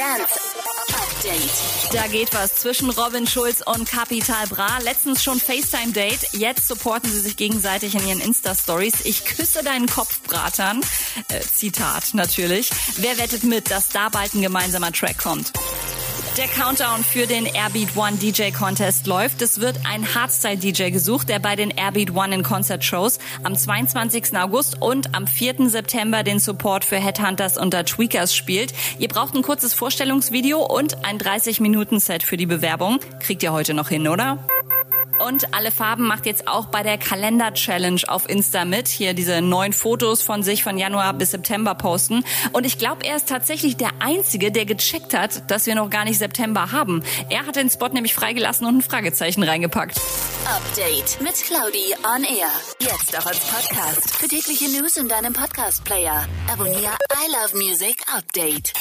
Dance Update. Da geht was zwischen Robin Schulz und Capital Bra. Letztens schon FaceTime-Date. Jetzt supporten sie sich gegenseitig in ihren Insta-Stories. Ich küsse deinen Kopf, Bratern. Äh, Zitat natürlich. Wer wettet mit, dass da bald ein gemeinsamer Track kommt? Der Countdown für den Airbeat One DJ Contest läuft. Es wird ein Hardstyle-DJ gesucht, der bei den Airbeat One in Concert-Shows am 22. August und am 4. September den Support für Headhunters unter Tweakers spielt. Ihr braucht ein kurzes Vorstellungsvideo und ein 30-Minuten-Set für die Bewerbung. Kriegt ihr heute noch hin, oder? Und alle Farben macht jetzt auch bei der Kalender-Challenge auf Insta mit. Hier diese neun Fotos von sich von Januar bis September posten. Und ich glaube, er ist tatsächlich der Einzige, der gecheckt hat, dass wir noch gar nicht September haben. Er hat den Spot nämlich freigelassen und ein Fragezeichen reingepackt. Update mit Claudi on Air. Jetzt auch als Podcast. Für tägliche News in deinem Podcast-Player. Abonniere I Love Music Update.